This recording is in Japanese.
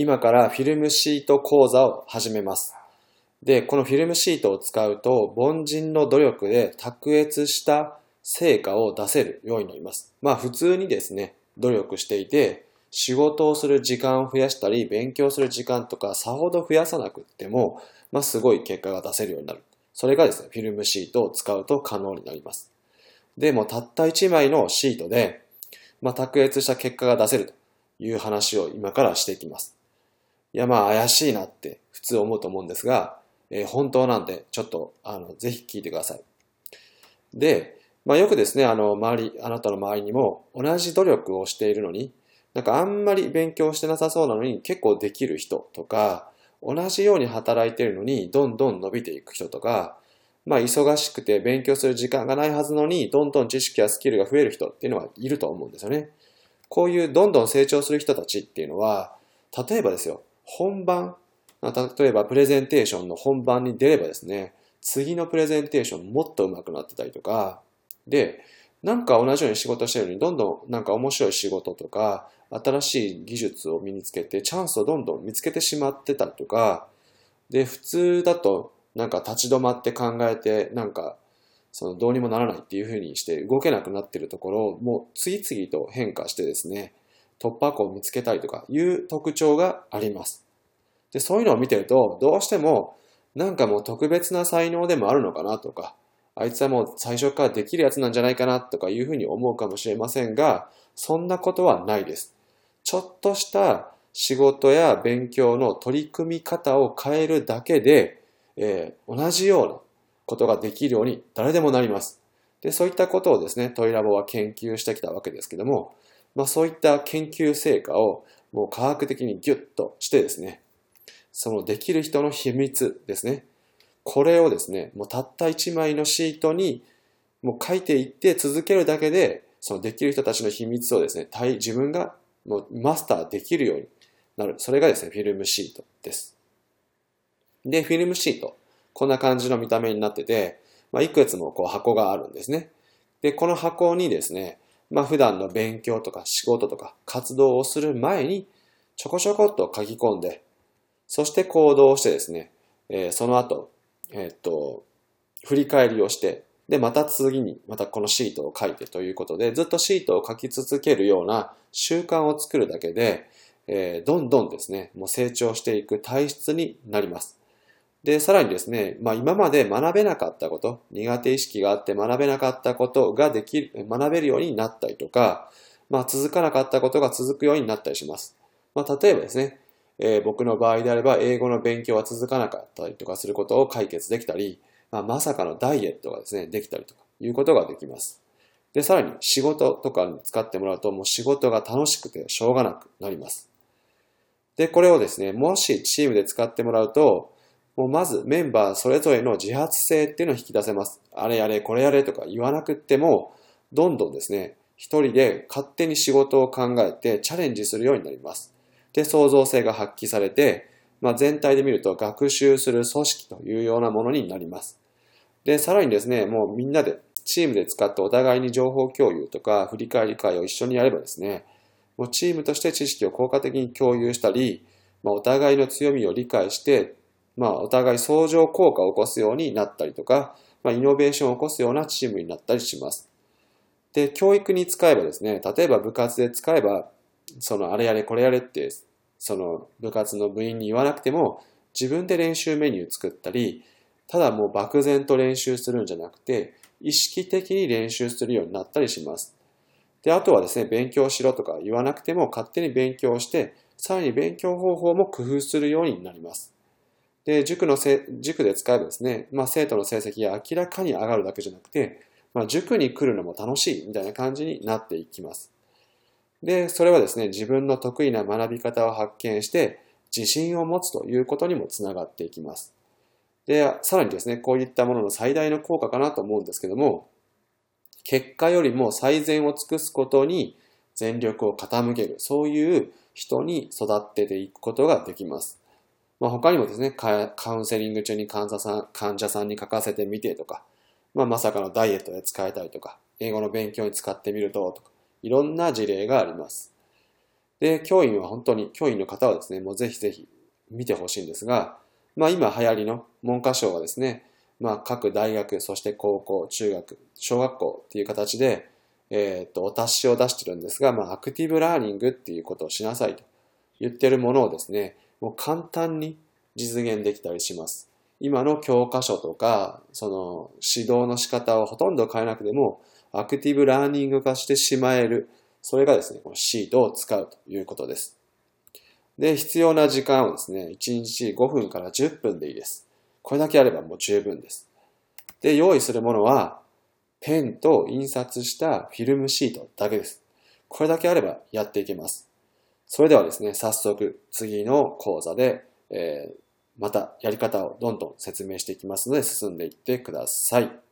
今からフィルムシート講座を始めます。で、このフィルムシートを使うと、凡人の努力で卓越した成果を出せるようになります。まあ普通にですね、努力していて、仕事をする時間を増やしたり、勉強する時間とか、さほど増やさなくっても、まあすごい結果が出せるようになる。それがですね、フィルムシートを使うと可能になります。でもたった1枚のシートで、まあ卓越した結果が出せるという話を今からしていきます。いやまあ怪しいなって普通思うと思うんですが、えー、本当なんで、ちょっと、あの、ぜひ聞いてください。で、まあよくですね、あの、周り、あなたの周りにも同じ努力をしているのに、なんかあんまり勉強してなさそうなのに結構できる人とか、同じように働いてるのにどんどん伸びていく人とか、まあ忙しくて勉強する時間がないはずのに、どんどん知識やスキルが増える人っていうのはいると思うんですよね。こういうどんどん成長する人たちっていうのは、例えばですよ、本番、例えばプレゼンテーションの本番に出ればですね、次のプレゼンテーションもっと上手くなってたりとか、で、なんか同じように仕事してるのに、どんどんなんか面白い仕事とか、新しい技術を身につけて、チャンスをどんどん見つけてしまってたりとか、で、普通だと、なんか立ち止まって考えて、なんか、そのどうにもならないっていうふうにして動けなくなってるところを、もう次々と変化してですね、突破口を見つけたりとかいう特徴があります。で、そういうのを見てると、どうしても、なんかもう特別な才能でもあるのかなとか、あいつはもう最初からできるやつなんじゃないかなとかいうふうに思うかもしれませんが、そんなことはないです。ちょっとした仕事や勉強の取り組み方を変えるだけで、えー、同じようなことができるように誰でもなります。で、そういったことをですね、トイラボは研究してきたわけですけども、まあそういった研究成果をもう科学的にギュッとしてですね、そのできる人の秘密ですね。これをですね、もうたった1枚のシートにもう書いていって続けるだけで、そのできる人たちの秘密をですね、自分がもうマスターできるようになる。それがですね、フィルムシートです。で、フィルムシート。こんな感じの見た目になってて、まあ、いくつもこう箱があるんですね。で、この箱にですね、まあ、普段の勉強とか仕事とか活動をする前にちょこちょこっと書き込んで、そして行動してですね、えー、その後、えー、っと、振り返りをして、で、また次に、またこのシートを書いてということで、ずっとシートを書き続けるような習慣を作るだけで、えー、どんどんですね、もう成長していく体質になります。で、さらにですね、まあ今まで学べなかったこと、苦手意識があって学べなかったことができる、学べるようになったりとか、まあ続かなかったことが続くようになったりします。まあ例えばですね、えー、僕の場合であれば英語の勉強は続かなかったりとかすることを解決できたり、まあ、まさかのダイエットがですね、できたりとかいうことができます。で、さらに仕事とかに使ってもらうともう仕事が楽しくてしょうがなくなります。で、これをですね、もしチームで使ってもらうと、もうまずメンバーそれぞれの自発性っていうのを引き出せます。あれやれ、これやれとか言わなくっても、どんどんですね、一人で勝手に仕事を考えてチャレンジするようになります。で、創造性が発揮されて、まあ、全体で見ると学習する組織というようなものになります。で、さらにですね、もうみんなでチームで使ってお互いに情報共有とか振り返り会を一緒にやればですね、もうチームとして知識を効果的に共有したり、まあ、お互いの強みを理解して、まあ、お互い相乗効果を起こすようになったりとか、まあ、イノベーションを起こすようなチームになったりします。で、教育に使えばですね、例えば部活で使えば、そのあれやれこれやれって、その部活の部員に言わなくても、自分で練習メニュー作ったり、ただもう漠然と練習するんじゃなくて、意識的に練習するようになったりします。で、あとはですね、勉強しろとか言わなくても勝手に勉強して、さらに勉強方法も工夫するようになります。で、塾のせ、塾で使えばですね、まあ生徒の成績が明らかに上がるだけじゃなくて、まあ塾に来るのも楽しいみたいな感じになっていきます。で、それはですね、自分の得意な学び方を発見して、自信を持つということにもつながっていきます。で、さらにですね、こういったものの最大の効果かなと思うんですけども、結果よりも最善を尽くすことに全力を傾ける、そういう人に育ってていくことができます。まあ、他にもですね、カウンセリング中に患者さん患者さんに書かせてみてとか、まあ、まさかのダイエットで使えたりとか、英語の勉強に使ってみるととか、いろんな事例があります。で、教員は本当に、教員の方はですね、もうぜひぜひ見てほしいんですが、まあ今流行りの文科省がですね、まあ各大学、そして高校、中学、小学校っていう形で、えっ、と、お達しを出してるんですが、まあアクティブラーニングっていうことをしなさいと言ってるものをですね、もう簡単に実現できたりします。今の教科書とか、その指導の仕方をほとんど変えなくても、アクティブラーニング化してしまえる。それがですね、このシートを使うということです。で、必要な時間はですね、1日5分から10分でいいです。これだけあればもう十分です。で、用意するものは、ペンと印刷したフィルムシートだけです。これだけあればやっていけます。それではですね、早速次の講座で、えー、またやり方をどんどん説明していきますので進んでいってください。